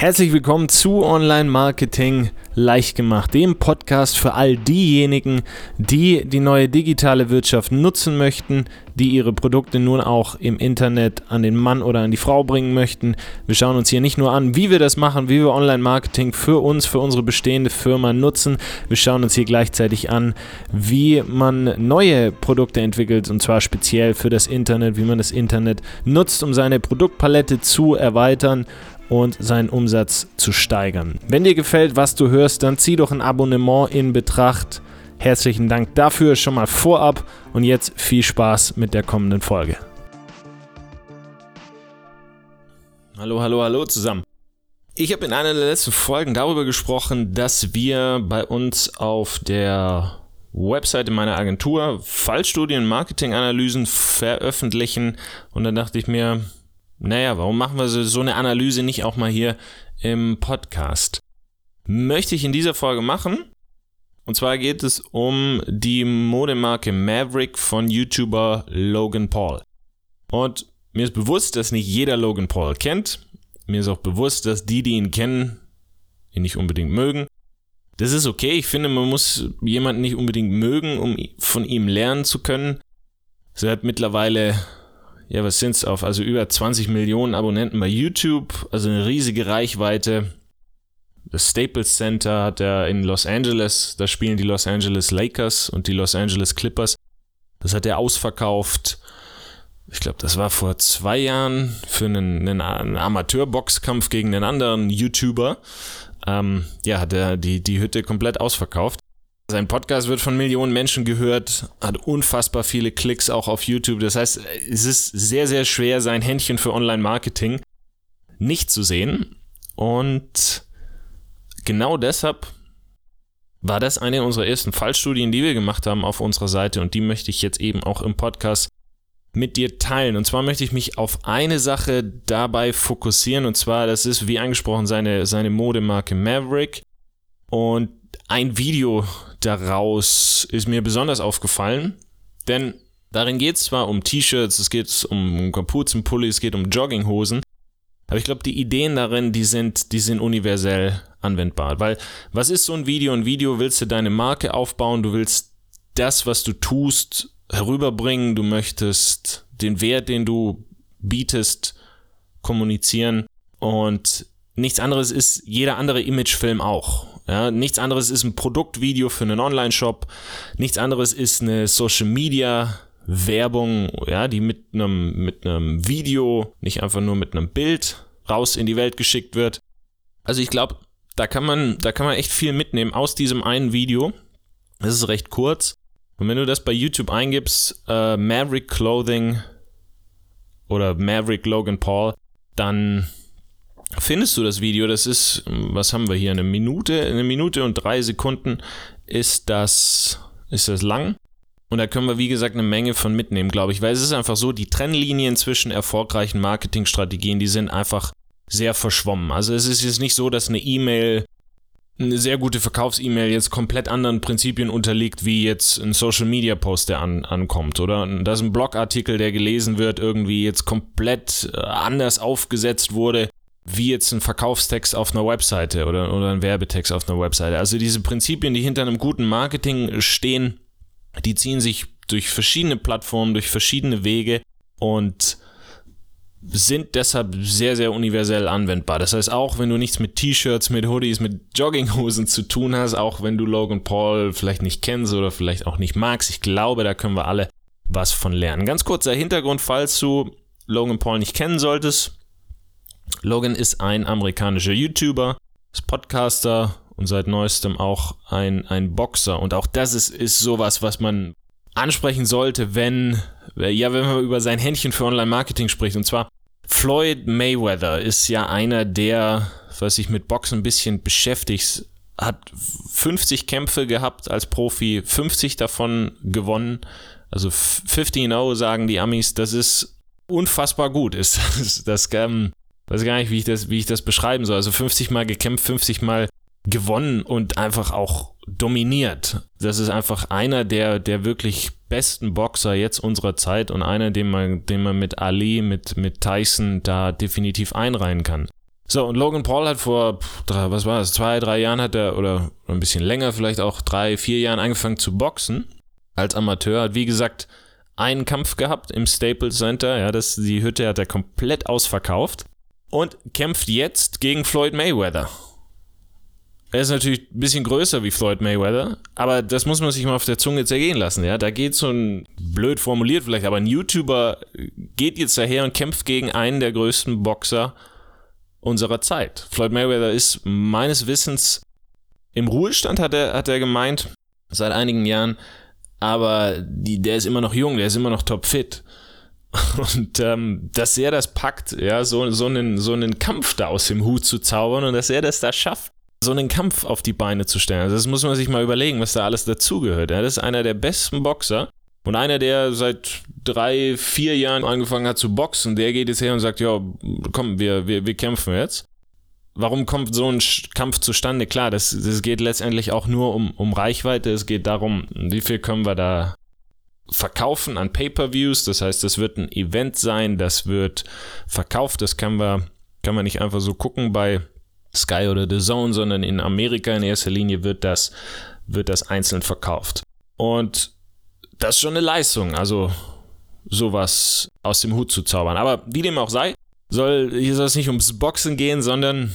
Herzlich willkommen zu Online Marketing leicht gemacht, dem Podcast für all diejenigen, die die neue digitale Wirtschaft nutzen möchten, die ihre Produkte nun auch im Internet an den Mann oder an die Frau bringen möchten. Wir schauen uns hier nicht nur an, wie wir das machen, wie wir Online Marketing für uns, für unsere bestehende Firma nutzen. Wir schauen uns hier gleichzeitig an, wie man neue Produkte entwickelt und zwar speziell für das Internet, wie man das Internet nutzt, um seine Produktpalette zu erweitern und seinen Umsatz zu steigern. Wenn dir gefällt, was du hörst, dann zieh doch ein Abonnement in Betracht. Herzlichen Dank dafür schon mal vorab und jetzt viel Spaß mit der kommenden Folge. Hallo, hallo, hallo zusammen. Ich habe in einer der letzten Folgen darüber gesprochen, dass wir bei uns auf der Webseite meiner Agentur Fallstudien, Marketinganalysen veröffentlichen und dann dachte ich mir, naja, warum machen wir so eine Analyse nicht auch mal hier im Podcast? Möchte ich in dieser Folge machen. Und zwar geht es um die Modemarke Maverick von YouTuber Logan Paul. Und mir ist bewusst, dass nicht jeder Logan Paul kennt. Mir ist auch bewusst, dass die, die ihn kennen, ihn nicht unbedingt mögen. Das ist okay. Ich finde, man muss jemanden nicht unbedingt mögen, um von ihm lernen zu können. Er hat mittlerweile ja, was sind's auf? Also über 20 Millionen Abonnenten bei YouTube, also eine riesige Reichweite. Das Staples Center hat er in Los Angeles, da spielen die Los Angeles Lakers und die Los Angeles Clippers. Das hat er ausverkauft. Ich glaube, das war vor zwei Jahren für einen, einen, einen Amateurboxkampf gegen einen anderen YouTuber. Ähm, ja, hat er die, die Hütte komplett ausverkauft. Sein Podcast wird von Millionen Menschen gehört, hat unfassbar viele Klicks auch auf YouTube. Das heißt, es ist sehr, sehr schwer, sein Händchen für Online-Marketing nicht zu sehen. Und genau deshalb war das eine unserer ersten Fallstudien, die wir gemacht haben auf unserer Seite. Und die möchte ich jetzt eben auch im Podcast mit dir teilen. Und zwar möchte ich mich auf eine Sache dabei fokussieren. Und zwar, das ist, wie angesprochen, seine, seine Modemarke Maverick. Und ein Video daraus ist mir besonders aufgefallen, denn darin geht es zwar um T-Shirts, es geht um Kapuzenpulli, es geht um Jogginghosen, aber ich glaube, die Ideen darin, die sind, die sind universell anwendbar. Weil, was ist so ein Video? Ein Video willst du deine Marke aufbauen, du willst das, was du tust, herüberbringen, du möchtest den Wert, den du bietest, kommunizieren und nichts anderes ist jeder andere Imagefilm auch. Ja, nichts anderes ist ein Produktvideo für einen Online-Shop. Nichts anderes ist eine Social Media Werbung, ja, die mit einem, mit einem Video, nicht einfach nur mit einem Bild raus in die Welt geschickt wird. Also ich glaube, da kann man, da kann man echt viel mitnehmen aus diesem einen Video. Das ist recht kurz. Und wenn du das bei YouTube eingibst, äh, Maverick Clothing oder Maverick Logan Paul, dann findest du das Video. Das ist, was haben wir hier? Eine Minute, eine Minute und drei Sekunden ist das, ist das lang. Und da können wir, wie gesagt, eine Menge von mitnehmen, glaube ich. Weil es ist einfach so, die Trennlinien zwischen erfolgreichen Marketingstrategien, die sind einfach sehr verschwommen. Also es ist jetzt nicht so, dass eine E-Mail, eine sehr gute Verkaufs-E-Mail jetzt komplett anderen Prinzipien unterliegt, wie jetzt ein Social-Media-Post, der an, ankommt, oder? Dass ein Blogartikel, der gelesen wird, irgendwie jetzt komplett äh, anders aufgesetzt wurde wie jetzt ein Verkaufstext auf einer Webseite oder, oder ein Werbetext auf einer Webseite. Also diese Prinzipien, die hinter einem guten Marketing stehen, die ziehen sich durch verschiedene Plattformen, durch verschiedene Wege und sind deshalb sehr, sehr universell anwendbar. Das heißt, auch wenn du nichts mit T-Shirts, mit Hoodies, mit Jogginghosen zu tun hast, auch wenn du Logan Paul vielleicht nicht kennst oder vielleicht auch nicht magst, ich glaube, da können wir alle was von lernen. Ganz kurzer Hintergrund, falls du Logan Paul nicht kennen solltest. Logan ist ein amerikanischer YouTuber, ist Podcaster und seit neuestem auch ein, ein Boxer. Und auch das ist, ist sowas, was man ansprechen sollte, wenn, ja, wenn man über sein Händchen für Online-Marketing spricht. Und zwar Floyd Mayweather ist ja einer, der, was sich mit Boxen ein bisschen beschäftigt, hat 50 Kämpfe gehabt als Profi, 50 davon gewonnen. Also 15-0 sagen die Amis, das ist unfassbar gut. Ist das, das ähm, weiß gar nicht, wie ich das, wie ich das beschreiben soll. Also 50 Mal gekämpft, 50 Mal gewonnen und einfach auch dominiert. Das ist einfach einer der, der wirklich besten Boxer jetzt unserer Zeit und einer, den man, den man mit Ali, mit, mit Tyson da definitiv einreihen kann. So, und Logan Paul hat vor, was war das, zwei, drei Jahren hat er, oder ein bisschen länger, vielleicht auch drei, vier Jahren angefangen zu boxen. Als Amateur, hat wie gesagt einen Kampf gehabt im Staples Center, ja, das, die Hütte hat er komplett ausverkauft. Und kämpft jetzt gegen Floyd Mayweather. Er ist natürlich ein bisschen größer wie Floyd Mayweather, aber das muss man sich mal auf der Zunge zergehen lassen, ja. Da geht so ein, blöd formuliert vielleicht, aber ein YouTuber geht jetzt daher und kämpft gegen einen der größten Boxer unserer Zeit. Floyd Mayweather ist meines Wissens im Ruhestand, hat er, hat er gemeint, seit einigen Jahren, aber die, der ist immer noch jung, der ist immer noch topfit. Und ähm, dass er das packt, ja, so, so, einen, so einen Kampf da aus dem Hut zu zaubern und dass er das da schafft, so einen Kampf auf die Beine zu stellen. Also das muss man sich mal überlegen, was da alles dazugehört. Ja, das ist einer der besten Boxer und einer, der seit drei, vier Jahren angefangen hat zu boxen, der geht jetzt her und sagt, ja, komm, wir, wir, wir kämpfen jetzt. Warum kommt so ein Kampf zustande? Klar, das, das geht letztendlich auch nur um, um Reichweite. Es geht darum, wie viel können wir da verkaufen an Pay-per-Views. Das heißt, das wird ein Event sein, das wird verkauft. Das kann man, kann man nicht einfach so gucken bei Sky oder The Zone, sondern in Amerika in erster Linie wird das, wird das einzeln verkauft. Und das ist schon eine Leistung, also sowas aus dem Hut zu zaubern. Aber wie dem auch sei, soll, hier soll es nicht ums Boxen gehen, sondern,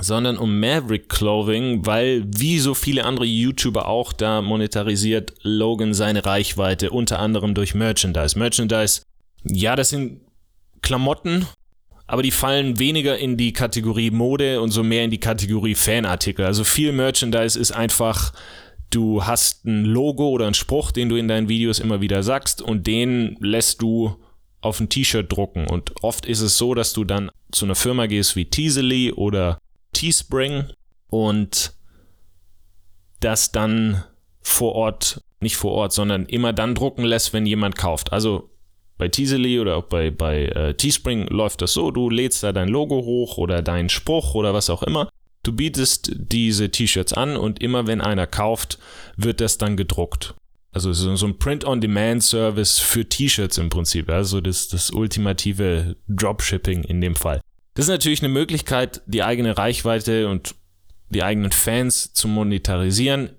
sondern um Maverick Clothing, weil wie so viele andere YouTuber auch, da monetarisiert Logan seine Reichweite, unter anderem durch Merchandise. Merchandise, ja, das sind Klamotten, aber die fallen weniger in die Kategorie Mode und so mehr in die Kategorie Fanartikel. Also viel Merchandise ist einfach, du hast ein Logo oder einen Spruch, den du in deinen Videos immer wieder sagst und den lässt du auf ein T-Shirt drucken. Und oft ist es so, dass du dann zu einer Firma gehst wie Teasely oder Teespring und das dann vor Ort, nicht vor Ort, sondern immer dann drucken lässt, wenn jemand kauft. Also bei Teasely oder auch bei, bei äh, Teespring läuft das so, du lädst da dein Logo hoch oder deinen Spruch oder was auch immer. Du bietest diese T-Shirts an und immer wenn einer kauft, wird das dann gedruckt. Also so ein Print-on-Demand-Service für T-Shirts im Prinzip, also das, das ultimative Dropshipping in dem Fall. Das ist natürlich eine Möglichkeit, die eigene Reichweite und die eigenen Fans zu monetarisieren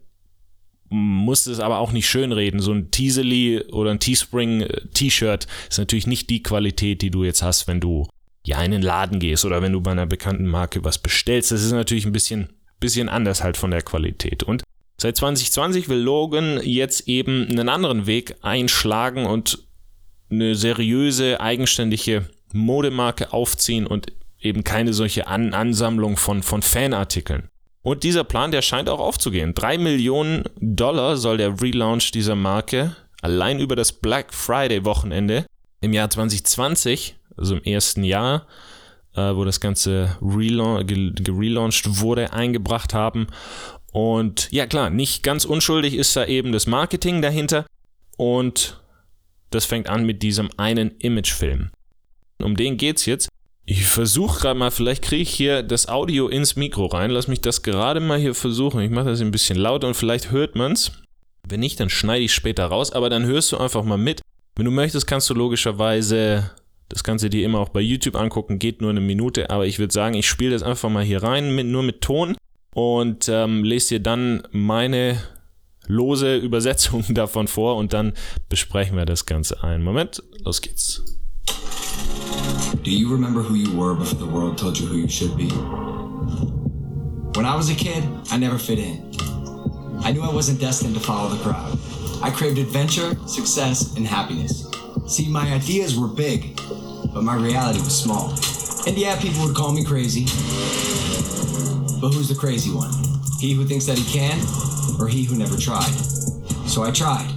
musst es aber auch nicht schönreden. So ein Teasely oder ein Teespring äh, ist natürlich nicht die Qualität, die du jetzt hast, wenn du ja in den Laden gehst oder wenn du bei einer bekannten Marke was bestellst. Das ist natürlich ein bisschen, bisschen anders halt von der Qualität. Und seit 2020 will Logan jetzt eben einen anderen Weg einschlagen und eine seriöse, eigenständige Modemarke aufziehen und eben keine solche An Ansammlung von, von Fanartikeln. Und dieser Plan, der scheint auch aufzugehen. Drei Millionen Dollar soll der Relaunch dieser Marke allein über das Black Friday Wochenende im Jahr 2020, also im ersten Jahr, äh, wo das Ganze gelauncht wurde, eingebracht haben. Und ja klar, nicht ganz unschuldig ist da eben das Marketing dahinter. Und das fängt an mit diesem einen Imagefilm. Um den geht's jetzt. Ich versuche gerade mal, vielleicht kriege ich hier das Audio ins Mikro rein. Lass mich das gerade mal hier versuchen. Ich mache das ein bisschen lauter und vielleicht hört man es. Wenn nicht, dann schneide ich später raus, aber dann hörst du einfach mal mit. Wenn du möchtest, kannst du logischerweise das Ganze dir immer auch bei YouTube angucken. Geht nur eine Minute, aber ich würde sagen, ich spiele das einfach mal hier rein, mit, nur mit Ton und ähm, lese dir dann meine lose Übersetzung davon vor und dann besprechen wir das Ganze einen Moment. Los geht's. Do you remember who you were before the world told you who you should be? When I was a kid, I never fit in. I knew I wasn't destined to follow the crowd. I craved adventure, success, and happiness. See, my ideas were big, but my reality was small. And yeah, people would call me crazy. But who's the crazy one? He who thinks that he can, or he who never tried? So I tried,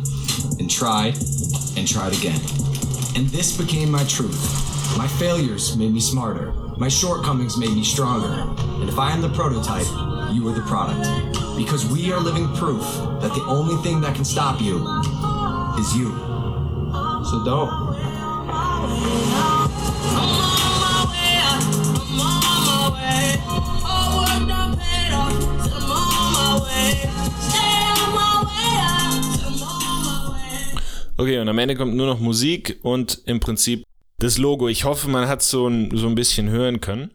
and tried, and tried again. And this became my truth. My failures made me smarter. My shortcomings made me stronger. And if I am the prototype, you are the product. Because we are living proof that the only thing that can stop you is you. So don't. Okay, und am Ende kommt nur noch Musik und im Prinzip das Logo. Ich hoffe, man hat so ein, so ein bisschen hören können.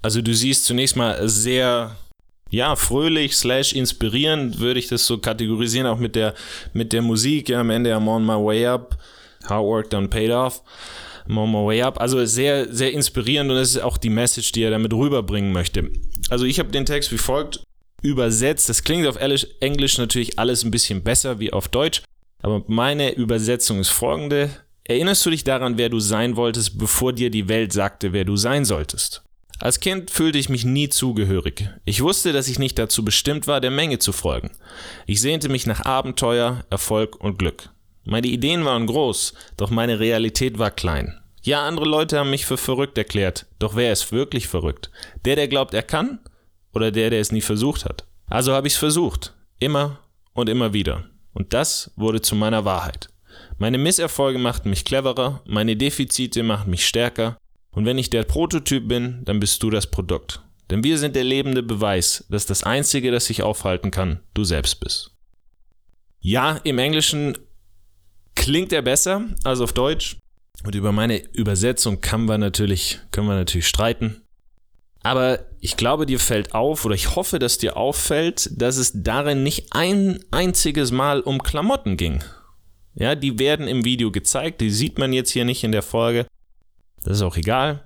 Also du siehst zunächst mal sehr, ja, fröhlich slash inspirierend, würde ich das so kategorisieren, auch mit der, mit der Musik, ja, am Ende I'm on my way up, how work done paid off. I'm on my way up. Also sehr, sehr inspirierend und das ist auch die Message, die er damit rüberbringen möchte. Also ich habe den Text wie folgt übersetzt. Das klingt auf Englisch natürlich alles ein bisschen besser wie auf Deutsch, aber meine Übersetzung ist folgende. Erinnerst du dich daran, wer du sein wolltest, bevor dir die Welt sagte, wer du sein solltest? Als Kind fühlte ich mich nie zugehörig. Ich wusste, dass ich nicht dazu bestimmt war, der Menge zu folgen. Ich sehnte mich nach Abenteuer, Erfolg und Glück. Meine Ideen waren groß, doch meine Realität war klein. Ja, andere Leute haben mich für verrückt erklärt, doch wer ist wirklich verrückt? Der, der glaubt, er kann? Oder der, der es nie versucht hat? Also habe ich es versucht. Immer und immer wieder. Und das wurde zu meiner Wahrheit. Meine Misserfolge machten mich cleverer, meine Defizite machten mich stärker, und wenn ich der Prototyp bin, dann bist du das Produkt. Denn wir sind der lebende Beweis, dass das Einzige, das sich aufhalten kann, du selbst bist. Ja, im Englischen klingt er besser als auf Deutsch. Und über meine Übersetzung kann wir natürlich, können wir natürlich streiten. Aber ich glaube, dir fällt auf, oder ich hoffe, dass dir auffällt, dass es darin nicht ein einziges Mal um Klamotten ging. Ja, die werden im Video gezeigt, die sieht man jetzt hier nicht in der Folge. Das ist auch egal.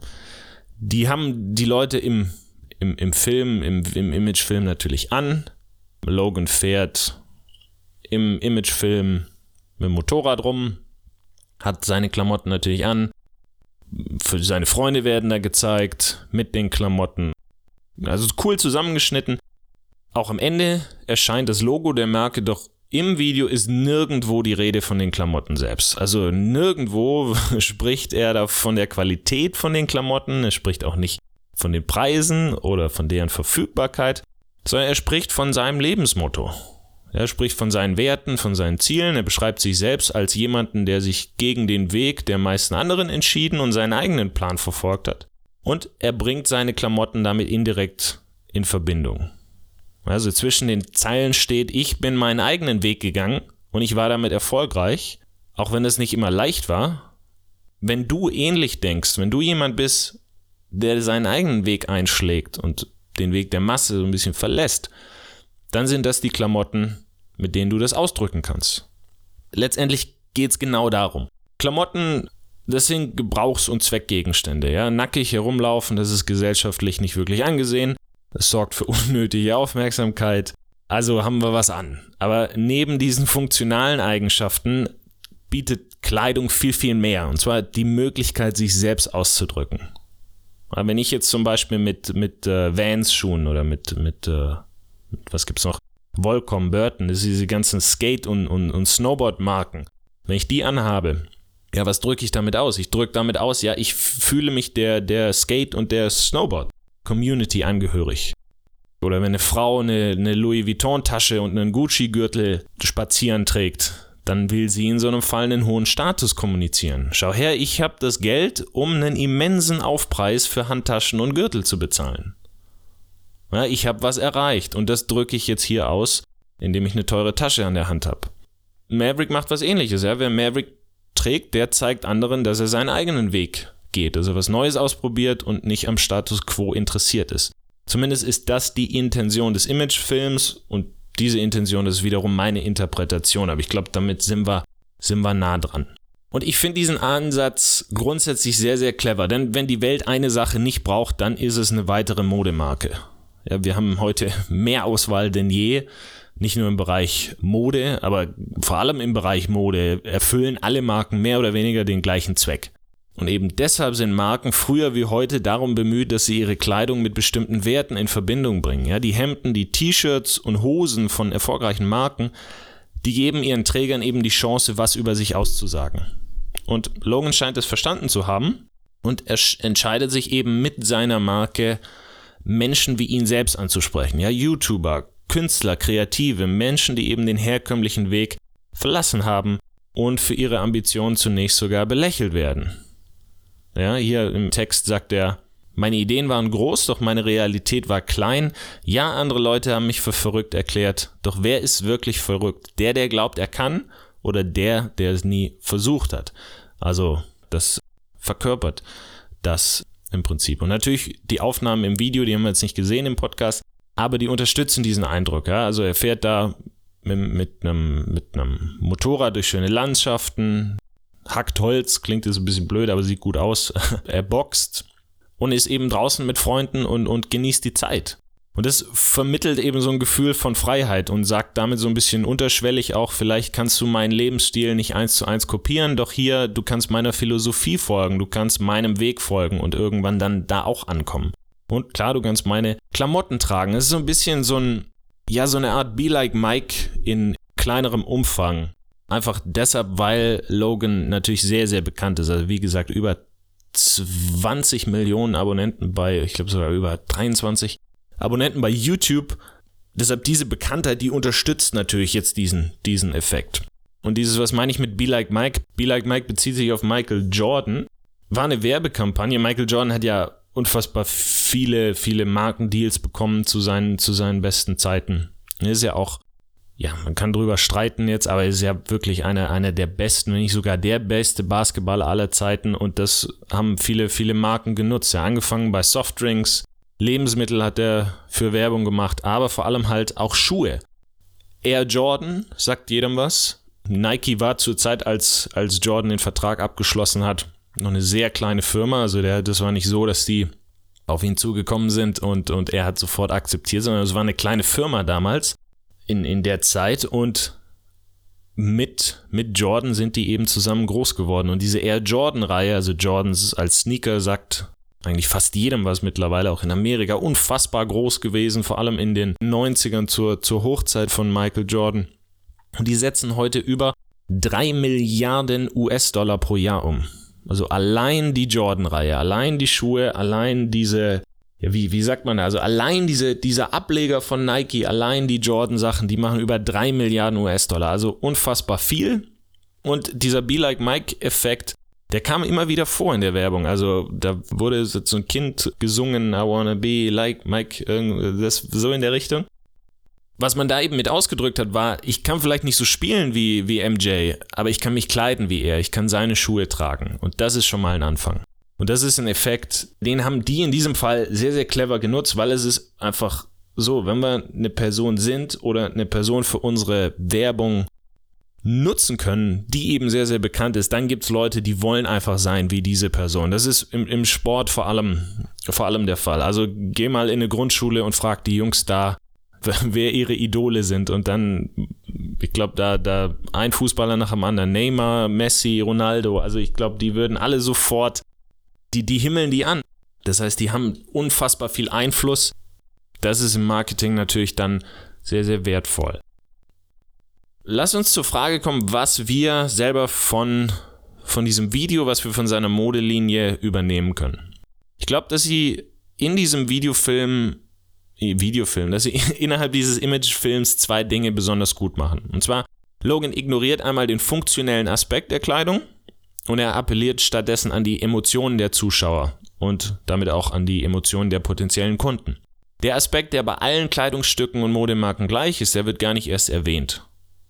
Die haben die Leute im, im, im Film, im, im Imagefilm natürlich an. Logan fährt im Imagefilm mit dem Motorrad rum, hat seine Klamotten natürlich an. Für seine Freunde werden da gezeigt mit den Klamotten. Also cool zusammengeschnitten. Auch am Ende erscheint das Logo der Marke doch im Video ist nirgendwo die Rede von den Klamotten selbst. Also nirgendwo spricht er da von der Qualität von den Klamotten, er spricht auch nicht von den Preisen oder von deren Verfügbarkeit, sondern er spricht von seinem Lebensmotto. Er spricht von seinen Werten, von seinen Zielen, er beschreibt sich selbst als jemanden, der sich gegen den Weg der meisten anderen entschieden und seinen eigenen Plan verfolgt hat. Und er bringt seine Klamotten damit indirekt in Verbindung. Also zwischen den Zeilen steht, ich bin meinen eigenen Weg gegangen und ich war damit erfolgreich, auch wenn es nicht immer leicht war. Wenn du ähnlich denkst, wenn du jemand bist, der seinen eigenen Weg einschlägt und den Weg der Masse so ein bisschen verlässt, dann sind das die Klamotten, mit denen du das ausdrücken kannst. Letztendlich geht es genau darum. Klamotten, das sind Gebrauchs- und Zweckgegenstände. Ja? Nackig herumlaufen, das ist gesellschaftlich nicht wirklich angesehen. Es sorgt für unnötige Aufmerksamkeit. Also haben wir was an. Aber neben diesen funktionalen Eigenschaften bietet Kleidung viel, viel mehr. Und zwar die Möglichkeit, sich selbst auszudrücken. Aber wenn ich jetzt zum Beispiel mit, mit äh, Vans-Schuhen oder mit, mit, äh, was gibt's noch? Volcom, Burton, das sind diese ganzen Skate- und, und, und Snowboard-Marken. Wenn ich die anhabe, ja, was drücke ich damit aus? Ich drücke damit aus, ja, ich fühle mich der, der Skate- und der Snowboard. Community angehörig. Oder wenn eine Frau eine, eine Louis Vuitton-Tasche und einen Gucci-Gürtel spazieren trägt, dann will sie in so einem Fall einen hohen Status kommunizieren. Schau her, ich habe das Geld, um einen immensen Aufpreis für Handtaschen und Gürtel zu bezahlen. Ja, ich habe was erreicht und das drücke ich jetzt hier aus, indem ich eine teure Tasche an der Hand habe. Maverick macht was ähnliches. Ja? Wer Maverick trägt, der zeigt anderen, dass er seinen eigenen Weg geht, also was Neues ausprobiert und nicht am Status quo interessiert ist. Zumindest ist das die Intention des Imagefilms und diese Intention ist wiederum meine Interpretation, aber ich glaube, damit sind wir, sind wir nah dran. Und ich finde diesen Ansatz grundsätzlich sehr, sehr clever, denn wenn die Welt eine Sache nicht braucht, dann ist es eine weitere Modemarke. Ja, wir haben heute mehr Auswahl denn je, nicht nur im Bereich Mode, aber vor allem im Bereich Mode erfüllen alle Marken mehr oder weniger den gleichen Zweck. Und eben deshalb sind Marken früher wie heute darum bemüht, dass sie ihre Kleidung mit bestimmten Werten in Verbindung bringen. Ja, die Hemden, die T-Shirts und Hosen von erfolgreichen Marken, die geben ihren Trägern eben die Chance, was über sich auszusagen. Und Logan scheint es verstanden zu haben und er entscheidet sich eben mit seiner Marke Menschen wie ihn selbst anzusprechen. Ja, YouTuber, Künstler, Kreative, Menschen, die eben den herkömmlichen Weg verlassen haben und für ihre Ambitionen zunächst sogar belächelt werden. Ja, hier im Text sagt er, meine Ideen waren groß, doch meine Realität war klein. Ja, andere Leute haben mich für verrückt erklärt. Doch wer ist wirklich verrückt? Der, der glaubt, er kann oder der, der es nie versucht hat? Also, das verkörpert das im Prinzip. Und natürlich die Aufnahmen im Video, die haben wir jetzt nicht gesehen im Podcast, aber die unterstützen diesen Eindruck. Ja? Also er fährt da mit, mit, einem, mit einem Motorrad durch schöne Landschaften, hackt Holz, klingt jetzt ein bisschen blöd, aber sieht gut aus. er boxt und ist eben draußen mit Freunden und, und genießt die Zeit. Und das vermittelt eben so ein Gefühl von Freiheit und sagt damit so ein bisschen unterschwellig auch, vielleicht kannst du meinen Lebensstil nicht eins zu eins kopieren, doch hier, du kannst meiner Philosophie folgen, du kannst meinem Weg folgen und irgendwann dann da auch ankommen. Und klar, du kannst meine Klamotten tragen. Es ist so ein bisschen so ein, ja, so eine Art Be Like Mike in kleinerem Umfang. Einfach deshalb, weil Logan natürlich sehr, sehr bekannt ist. Also wie gesagt, über 20 Millionen Abonnenten bei, ich glaube sogar über 23 Abonnenten bei YouTube. Deshalb diese Bekanntheit, die unterstützt natürlich jetzt diesen, diesen Effekt. Und dieses, was meine ich mit Be Like Mike? Be Like Mike bezieht sich auf Michael Jordan. War eine Werbekampagne. Michael Jordan hat ja unfassbar viele, viele Markendeals bekommen zu seinen, zu seinen besten Zeiten. Er ist ja auch, ja, man kann drüber streiten jetzt, aber er ist ja wirklich einer, einer der besten, wenn nicht sogar der beste Basketballer aller Zeiten. Und das haben viele, viele Marken genutzt. Ja, angefangen bei Softdrinks, Lebensmittel hat er für Werbung gemacht, aber vor allem halt auch Schuhe. Air Jordan sagt jedem was. Nike war zur Zeit, als, als Jordan den Vertrag abgeschlossen hat, noch eine sehr kleine Firma. Also der, das war nicht so, dass die auf ihn zugekommen sind und, und er hat sofort akzeptiert, sondern es war eine kleine Firma damals in, in der Zeit und mit, mit Jordan sind die eben zusammen groß geworden. Und diese Air Jordan-Reihe, also Jordans als Sneaker, sagt eigentlich fast jedem was mittlerweile, auch in Amerika, unfassbar groß gewesen, vor allem in den 90ern zur, zur Hochzeit von Michael Jordan. Und die setzen heute über 3 Milliarden US-Dollar pro Jahr um. Also allein die Jordan-Reihe, allein die Schuhe, allein diese, ja, wie, wie sagt man da? Also allein diese, dieser Ableger von Nike, allein die Jordan-Sachen, die machen über 3 Milliarden US-Dollar. Also unfassbar viel. Und dieser Be Like Mike-Effekt der kam immer wieder vor in der Werbung. Also da wurde so ein Kind gesungen, I wanna be like Mike, das so in der Richtung. Was man da eben mit ausgedrückt hat, war, ich kann vielleicht nicht so spielen wie, wie MJ, aber ich kann mich kleiden wie er, ich kann seine Schuhe tragen. Und das ist schon mal ein Anfang. Und das ist ein Effekt, den haben die in diesem Fall sehr, sehr clever genutzt, weil es ist einfach so, wenn wir eine Person sind oder eine Person für unsere Werbung nutzen können, die eben sehr, sehr bekannt ist, dann gibt es Leute, die wollen einfach sein wie diese Person. Das ist im, im Sport vor allem, vor allem der Fall. Also geh mal in eine Grundschule und frag die Jungs da, wer ihre Idole sind und dann, ich glaube, da, da ein Fußballer nach dem anderen, Neymar, Messi, Ronaldo, also ich glaube, die würden alle sofort, die, die himmeln die an. Das heißt, die haben unfassbar viel Einfluss. Das ist im Marketing natürlich dann sehr, sehr wertvoll. Lass uns zur Frage kommen, was wir selber von, von diesem Video, was wir von seiner Modelinie übernehmen können. Ich glaube, dass sie in diesem Videofilm, Videofilm, dass sie innerhalb dieses Imagefilms zwei Dinge besonders gut machen. Und zwar, Logan ignoriert einmal den funktionellen Aspekt der Kleidung und er appelliert stattdessen an die Emotionen der Zuschauer und damit auch an die Emotionen der potenziellen Kunden. Der Aspekt, der bei allen Kleidungsstücken und Modemarken gleich ist, der wird gar nicht erst erwähnt.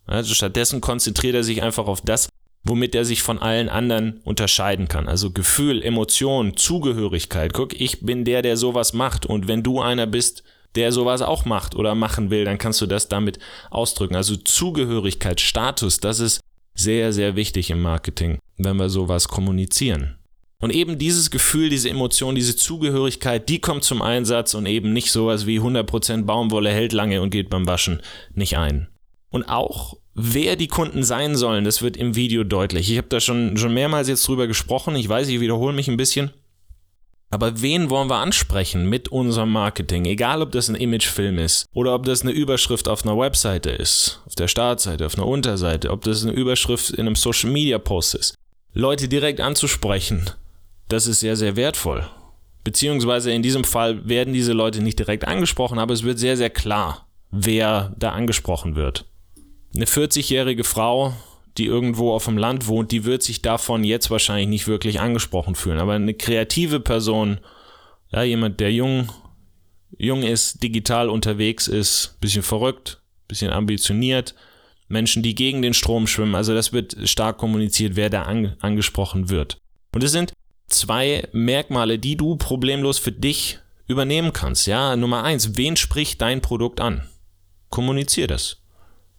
Also stattdessen konzentriert er sich einfach auf das, womit er sich von allen anderen unterscheiden kann. Also Gefühl, Emotion, Zugehörigkeit. Guck, ich bin der, der sowas macht. Und wenn du einer bist, der sowas auch macht oder machen will, dann kannst du das damit ausdrücken. Also Zugehörigkeit, Status, das ist sehr, sehr wichtig im Marketing, wenn wir sowas kommunizieren. Und eben dieses Gefühl, diese Emotion, diese Zugehörigkeit, die kommt zum Einsatz und eben nicht sowas wie 100% Baumwolle hält lange und geht beim Waschen nicht ein. Und auch wer die Kunden sein sollen, das wird im Video deutlich. Ich habe da schon, schon mehrmals jetzt drüber gesprochen. Ich weiß, ich wiederhole mich ein bisschen. Aber wen wollen wir ansprechen mit unserem Marketing? Egal, ob das ein Imagefilm ist oder ob das eine Überschrift auf einer Webseite ist, auf der Startseite, auf einer Unterseite, ob das eine Überschrift in einem Social Media Post ist. Leute direkt anzusprechen, das ist sehr, sehr wertvoll. Beziehungsweise in diesem Fall werden diese Leute nicht direkt angesprochen, aber es wird sehr, sehr klar, wer da angesprochen wird eine 40-jährige Frau, die irgendwo auf dem Land wohnt, die wird sich davon jetzt wahrscheinlich nicht wirklich angesprochen fühlen. Aber eine kreative Person, ja, jemand, der jung, jung ist, digital unterwegs ist, bisschen verrückt, bisschen ambitioniert, Menschen, die gegen den Strom schwimmen, also das wird stark kommuniziert, wer da an, angesprochen wird. Und es sind zwei Merkmale, die du problemlos für dich übernehmen kannst. Ja, Nummer eins, wen spricht dein Produkt an? Kommunizier das.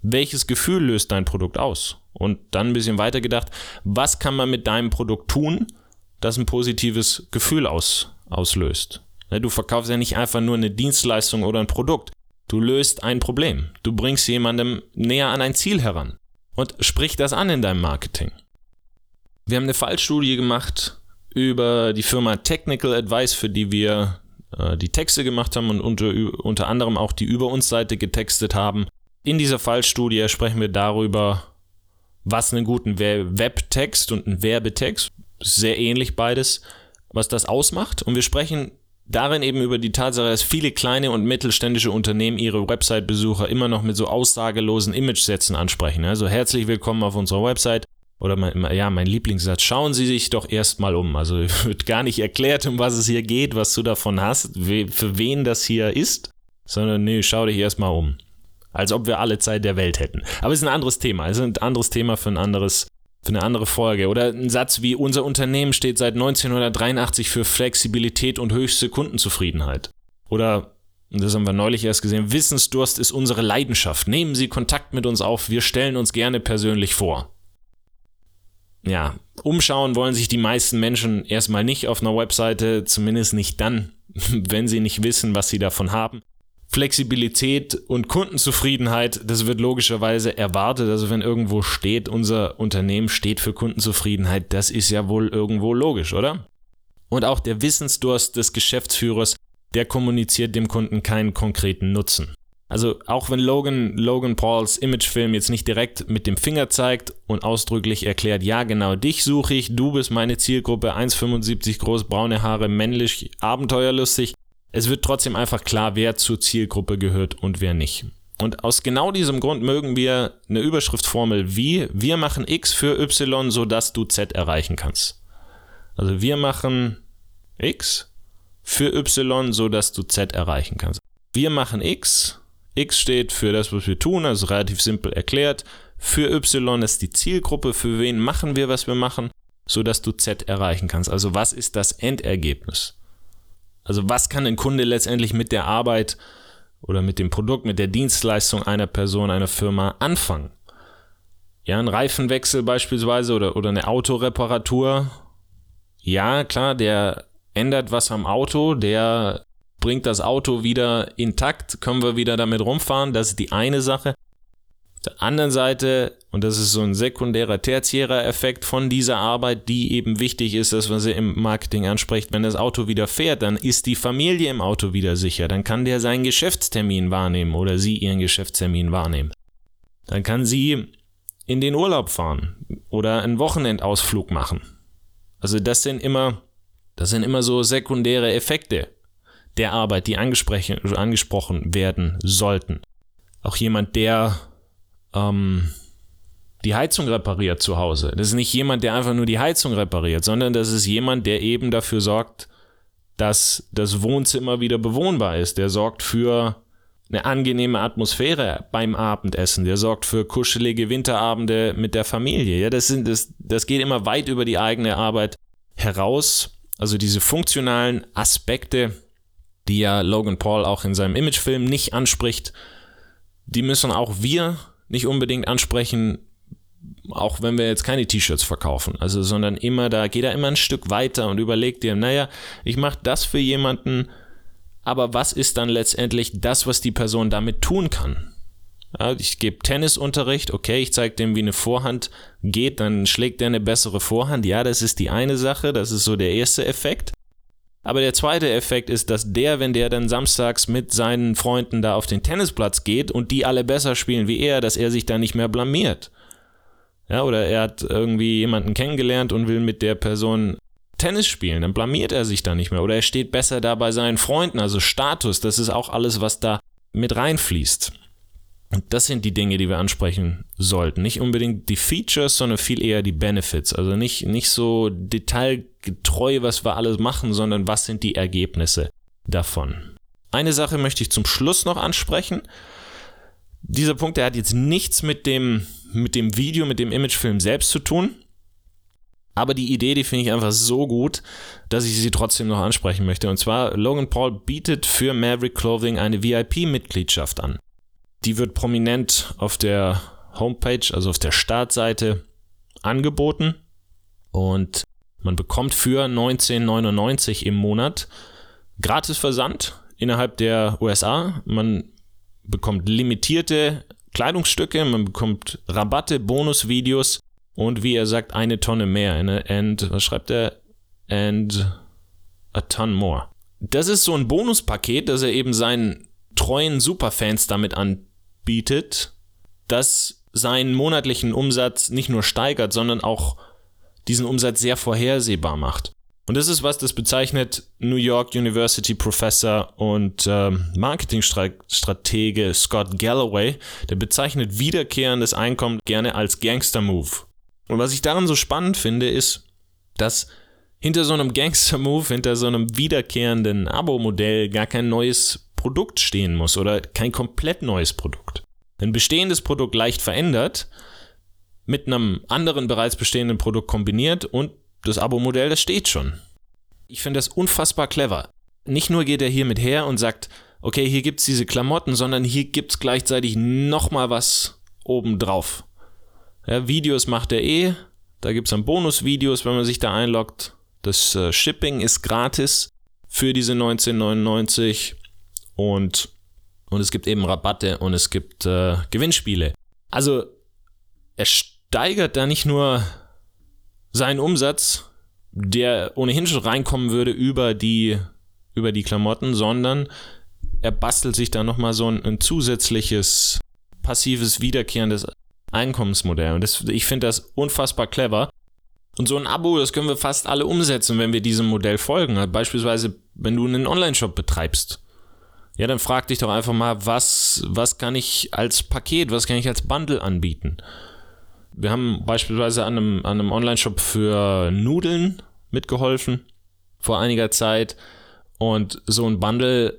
Welches Gefühl löst dein Produkt aus? Und dann ein bisschen weiter gedacht, was kann man mit deinem Produkt tun, das ein positives Gefühl aus, auslöst? Du verkaufst ja nicht einfach nur eine Dienstleistung oder ein Produkt. Du löst ein Problem. Du bringst jemandem näher an ein Ziel heran. Und sprich das an in deinem Marketing. Wir haben eine Fallstudie gemacht über die Firma Technical Advice, für die wir äh, die Texte gemacht haben und unter, unter anderem auch die Über uns Seite getextet haben. In dieser Fallstudie sprechen wir darüber, was einen guten Webtext und einen Werbetext, sehr ähnlich beides, was das ausmacht. Und wir sprechen darin eben über die Tatsache, dass viele kleine und mittelständische Unternehmen ihre Website-Besucher immer noch mit so aussagelosen Image-Sätzen ansprechen. Also herzlich willkommen auf unserer Website. Oder mein, ja, mein Lieblingssatz, schauen Sie sich doch erstmal um. Also wird gar nicht erklärt, um was es hier geht, was du davon hast, für wen das hier ist, sondern nee, schau dich erstmal um. Als ob wir alle Zeit der Welt hätten. Aber es ist ein anderes Thema. Es ist ein anderes Thema für ein anderes, für eine andere Folge. Oder ein Satz wie, unser Unternehmen steht seit 1983 für Flexibilität und höchste Kundenzufriedenheit. Oder, das haben wir neulich erst gesehen, Wissensdurst ist unsere Leidenschaft. Nehmen Sie Kontakt mit uns auf, wir stellen uns gerne persönlich vor. Ja, umschauen wollen sich die meisten Menschen erstmal nicht auf einer Webseite, zumindest nicht dann, wenn sie nicht wissen, was sie davon haben. Flexibilität und Kundenzufriedenheit, das wird logischerweise erwartet. Also wenn irgendwo steht, unser Unternehmen steht für Kundenzufriedenheit, das ist ja wohl irgendwo logisch, oder? Und auch der Wissensdurst des Geschäftsführers, der kommuniziert dem Kunden keinen konkreten Nutzen. Also auch wenn Logan, Logan Pauls Imagefilm jetzt nicht direkt mit dem Finger zeigt und ausdrücklich erklärt, ja genau, dich suche ich, du bist meine Zielgruppe, 1,75 groß, braune Haare, männlich, abenteuerlustig, es wird trotzdem einfach klar, wer zur Zielgruppe gehört und wer nicht. Und aus genau diesem Grund mögen wir eine Überschriftformel wie wir machen X für Y, sodass du Z erreichen kannst. Also wir machen X für Y, sodass du Z erreichen kannst. Wir machen X. X steht für das, was wir tun, also relativ simpel erklärt. Für Y ist die Zielgruppe, für wen machen wir, was wir machen, sodass du Z erreichen kannst. Also was ist das Endergebnis? Also was kann ein Kunde letztendlich mit der Arbeit oder mit dem Produkt, mit der Dienstleistung einer Person, einer Firma anfangen? Ja, ein Reifenwechsel beispielsweise oder, oder eine Autoreparatur. Ja, klar, der ändert was am Auto, der bringt das Auto wieder intakt, können wir wieder damit rumfahren, das ist die eine Sache. Der anderen Seite, und das ist so ein sekundärer, tertiärer Effekt von dieser Arbeit, die eben wichtig ist, dass man sie im Marketing anspricht, wenn das Auto wieder fährt, dann ist die Familie im Auto wieder sicher, dann kann der seinen Geschäftstermin wahrnehmen oder sie ihren Geschäftstermin wahrnehmen. Dann kann sie in den Urlaub fahren oder einen Wochenendausflug machen. Also das sind immer, das sind immer so sekundäre Effekte der Arbeit, die angesprochen werden sollten. Auch jemand, der ähm, die Heizung repariert zu Hause. Das ist nicht jemand, der einfach nur die Heizung repariert, sondern das ist jemand, der eben dafür sorgt, dass das Wohnzimmer wieder bewohnbar ist. Der sorgt für eine angenehme Atmosphäre beim Abendessen. Der sorgt für kuschelige Winterabende mit der Familie. Ja, das, sind, das, das geht immer weit über die eigene Arbeit heraus. Also diese funktionalen Aspekte, die ja Logan Paul auch in seinem Imagefilm nicht anspricht, die müssen auch wir nicht unbedingt ansprechen, auch wenn wir jetzt keine T-Shirts verkaufen. Also, sondern immer da, geh da immer ein Stück weiter und überleg dir, naja, ich mache das für jemanden, aber was ist dann letztendlich das, was die Person damit tun kann? Ja, ich gebe Tennisunterricht, okay, ich zeige dem, wie eine Vorhand geht, dann schlägt er eine bessere Vorhand. Ja, das ist die eine Sache, das ist so der erste Effekt. Aber der zweite Effekt ist, dass der, wenn der dann samstags mit seinen Freunden da auf den Tennisplatz geht und die alle besser spielen wie er, dass er sich da nicht mehr blamiert. Ja, oder er hat irgendwie jemanden kennengelernt und will mit der Person Tennis spielen, dann blamiert er sich da nicht mehr. Oder er steht besser da bei seinen Freunden, also Status, das ist auch alles, was da mit reinfließt. Und das sind die Dinge, die wir ansprechen sollten. Nicht unbedingt die Features, sondern viel eher die Benefits. Also nicht, nicht so detailgetreu, was wir alles machen, sondern was sind die Ergebnisse davon. Eine Sache möchte ich zum Schluss noch ansprechen. Dieser Punkt, der hat jetzt nichts mit dem, mit dem Video, mit dem Imagefilm selbst zu tun. Aber die Idee, die finde ich einfach so gut, dass ich sie trotzdem noch ansprechen möchte. Und zwar, Logan Paul bietet für Maverick Clothing eine VIP-Mitgliedschaft an. Die wird prominent auf der Homepage, also auf der Startseite, angeboten. Und man bekommt für 19,99 im Monat gratis Versand innerhalb der USA. Man bekommt limitierte Kleidungsstücke, man bekommt Rabatte, Bonusvideos und wie er sagt, eine Tonne mehr. And, was schreibt er? And a ton more. Das ist so ein Bonuspaket, das er eben seinen treuen Superfans damit anbietet, das seinen monatlichen Umsatz nicht nur steigert, sondern auch diesen Umsatz sehr vorhersehbar macht. Und das ist was, das bezeichnet New York University Professor und äh, Marketingstratege Scott Galloway. Der bezeichnet wiederkehrendes Einkommen gerne als Gangster-Move. Und was ich daran so spannend finde, ist, dass hinter so einem Gangster-Move, hinter so einem wiederkehrenden Abo-Modell gar kein neues Produkt stehen muss oder kein komplett neues Produkt. Ein bestehendes Produkt leicht verändert, mit einem anderen bereits bestehenden Produkt kombiniert und das Abo-Modell, das steht schon. Ich finde das unfassbar clever. Nicht nur geht er hier mit her und sagt, okay, hier gibt es diese Klamotten, sondern hier gibt es gleichzeitig nochmal was obendrauf. Ja, Videos macht er eh. Da gibt es dann Bonusvideos, wenn man sich da einloggt. Das äh, Shipping ist gratis für diese 1999 und, und es gibt eben Rabatte und es gibt äh, Gewinnspiele. Also er steigert da nicht nur seinen Umsatz, der ohnehin schon reinkommen würde über die, über die Klamotten, sondern er bastelt sich da nochmal so ein, ein zusätzliches passives, wiederkehrendes Einkommensmodell. Und das, ich finde das unfassbar clever. Und so ein Abo, das können wir fast alle umsetzen, wenn wir diesem Modell folgen. Beispielsweise, wenn du einen Online-Shop betreibst. Ja, dann frag dich doch einfach mal, was, was kann ich als Paket, was kann ich als Bundle anbieten? Wir haben beispielsweise an einem, an einem Online-Shop für Nudeln mitgeholfen vor einiger Zeit. Und so ein Bundle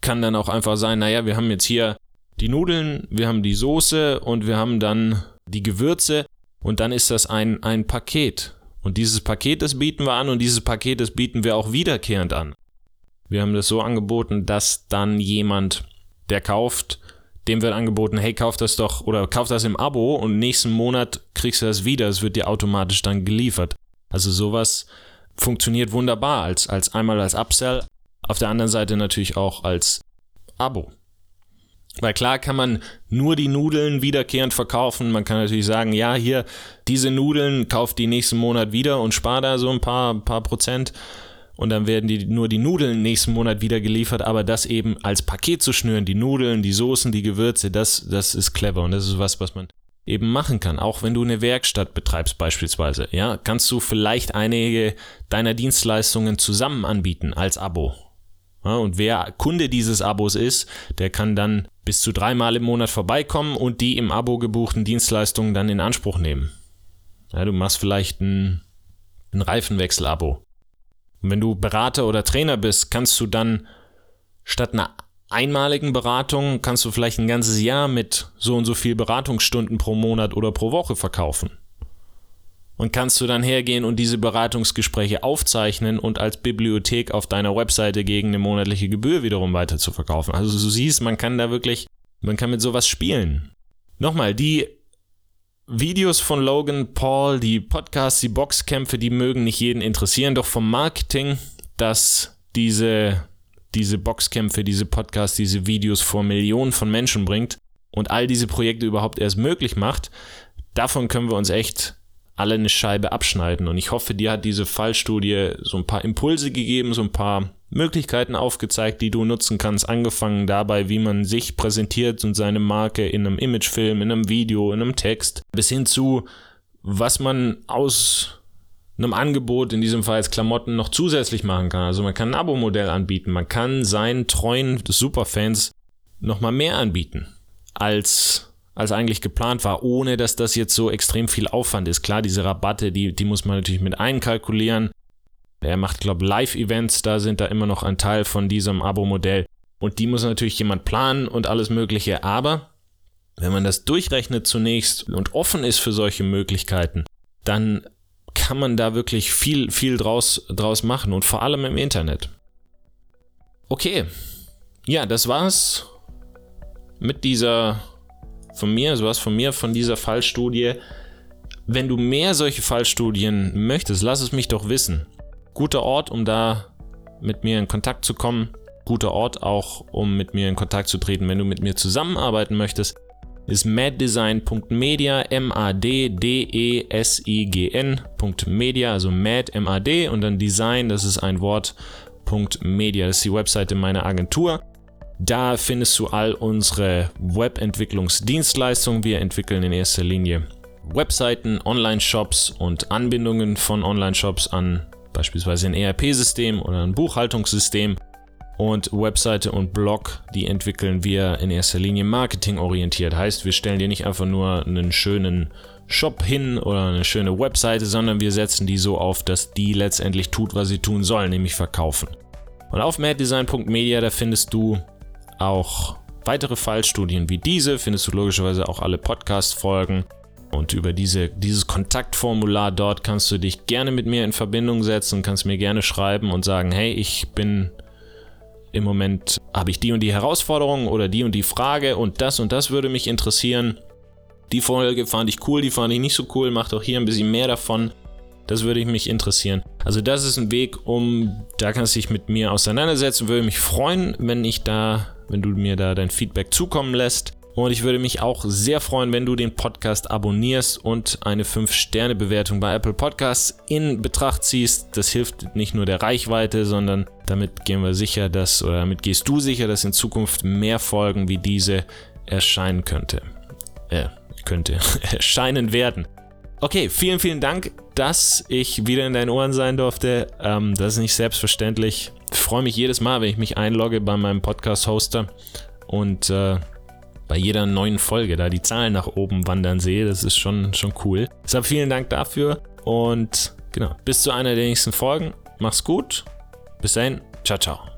kann dann auch einfach sein, naja, wir haben jetzt hier die Nudeln, wir haben die Soße und wir haben dann die Gewürze und dann ist das ein, ein Paket. Und dieses Paket, das bieten wir an und dieses Paket, das bieten wir auch wiederkehrend an. Wir haben das so angeboten, dass dann jemand, der kauft, dem wird angeboten, hey, kauf das doch oder kauf das im Abo und nächsten Monat kriegst du das wieder. Es wird dir automatisch dann geliefert. Also sowas funktioniert wunderbar als, als einmal als Upsell, auf der anderen Seite natürlich auch als Abo. Weil klar kann man nur die Nudeln wiederkehrend verkaufen. Man kann natürlich sagen, ja, hier, diese Nudeln kauft die nächsten Monat wieder und spar da so ein paar, paar Prozent und dann werden die nur die Nudeln nächsten Monat wieder geliefert, aber das eben als Paket zu schnüren, die Nudeln, die Soßen, die Gewürze, das, das ist clever und das ist was, was man eben machen kann. Auch wenn du eine Werkstatt betreibst beispielsweise, ja, kannst du vielleicht einige deiner Dienstleistungen zusammen anbieten als Abo. Ja, und wer Kunde dieses Abos ist, der kann dann bis zu dreimal im Monat vorbeikommen und die im Abo gebuchten Dienstleistungen dann in Anspruch nehmen. Ja, du machst vielleicht ein, ein Reifenwechsel-Abo und wenn du Berater oder Trainer bist, kannst du dann statt einer einmaligen Beratung, kannst du vielleicht ein ganzes Jahr mit so und so viel Beratungsstunden pro Monat oder pro Woche verkaufen. Und kannst du dann hergehen und diese Beratungsgespräche aufzeichnen und als Bibliothek auf deiner Webseite gegen eine monatliche Gebühr wiederum weiter zu verkaufen. Also du siehst, man kann da wirklich, man kann mit sowas spielen. Nochmal, die Videos von Logan Paul, die Podcasts, die Boxkämpfe, die mögen nicht jeden interessieren, doch vom Marketing, dass diese, diese Boxkämpfe, diese Podcasts, diese Videos vor Millionen von Menschen bringt und all diese Projekte überhaupt erst möglich macht, davon können wir uns echt alle eine Scheibe abschneiden. Und ich hoffe, dir hat diese Fallstudie so ein paar Impulse gegeben, so ein paar Möglichkeiten aufgezeigt, die du nutzen kannst, angefangen dabei, wie man sich präsentiert und seine Marke in einem Imagefilm, in einem Video, in einem Text, bis hin zu, was man aus einem Angebot, in diesem Fall als Klamotten, noch zusätzlich machen kann. Also man kann ein Abo-Modell anbieten, man kann seinen treuen Superfans nochmal mehr anbieten, als, als eigentlich geplant war, ohne dass das jetzt so extrem viel Aufwand ist. Klar, diese Rabatte, die, die muss man natürlich mit einkalkulieren. Er macht, glaube ich, Live-Events, da sind da immer noch ein Teil von diesem Abo-Modell. Und die muss natürlich jemand planen und alles Mögliche. Aber wenn man das durchrechnet zunächst und offen ist für solche Möglichkeiten, dann kann man da wirklich viel, viel draus, draus machen und vor allem im Internet. Okay, ja, das war's mit dieser von mir, so was von mir, von dieser Fallstudie. Wenn du mehr solche Fallstudien möchtest, lass es mich doch wissen. Guter Ort, um da mit mir in Kontakt zu kommen. Guter Ort auch, um mit mir in Kontakt zu treten, wenn du mit mir zusammenarbeiten möchtest ist maddesign.media, M-A-D-D-E-S-I-G-N.media, also mad, M-A-D und dann Design, das ist ein Wort, .media, das ist die Webseite meiner Agentur. Da findest du all unsere Webentwicklungsdienstleistungen. Wir entwickeln in erster Linie Webseiten, Online-Shops und Anbindungen von Online-Shops an beispielsweise ein ERP-System oder ein Buchhaltungssystem und Webseite und Blog, die entwickeln wir in erster Linie marketingorientiert. Heißt, wir stellen dir nicht einfach nur einen schönen Shop hin oder eine schöne Webseite, sondern wir setzen die so auf, dass die letztendlich tut, was sie tun soll, nämlich verkaufen. Und auf maddesign.media, da findest du auch weitere Fallstudien wie diese, findest du logischerweise auch alle Podcast-Folgen. Und über diese, dieses Kontaktformular dort kannst du dich gerne mit mir in Verbindung setzen, kannst mir gerne schreiben und sagen, hey, ich bin im Moment habe ich die und die Herausforderung oder die und die Frage und das und das würde mich interessieren. Die Folge fand ich cool, die fand ich nicht so cool, macht auch hier ein bisschen mehr davon. Das würde mich interessieren. Also das ist ein Weg, um, da kannst du dich mit mir auseinandersetzen. Würde mich freuen, wenn ich da, wenn du mir da dein Feedback zukommen lässt. Und ich würde mich auch sehr freuen, wenn du den Podcast abonnierst und eine 5-Sterne-Bewertung bei Apple Podcasts in Betracht ziehst. Das hilft nicht nur der Reichweite, sondern damit gehen wir sicher, dass, oder damit gehst du sicher, dass in Zukunft mehr Folgen wie diese erscheinen könnte. Äh, könnte erscheinen werden. Okay, vielen, vielen Dank, dass ich wieder in deinen Ohren sein durfte. Ähm, das ist nicht selbstverständlich. Freue mich jedes Mal, wenn ich mich einlogge bei meinem Podcast-Hoster und äh, bei jeder neuen Folge da die Zahlen nach oben wandern sehe. Das ist schon, schon cool. Deshalb vielen Dank dafür und genau, bis zu einer der nächsten Folgen. Mach's gut. Bis dahin. Ciao, ciao.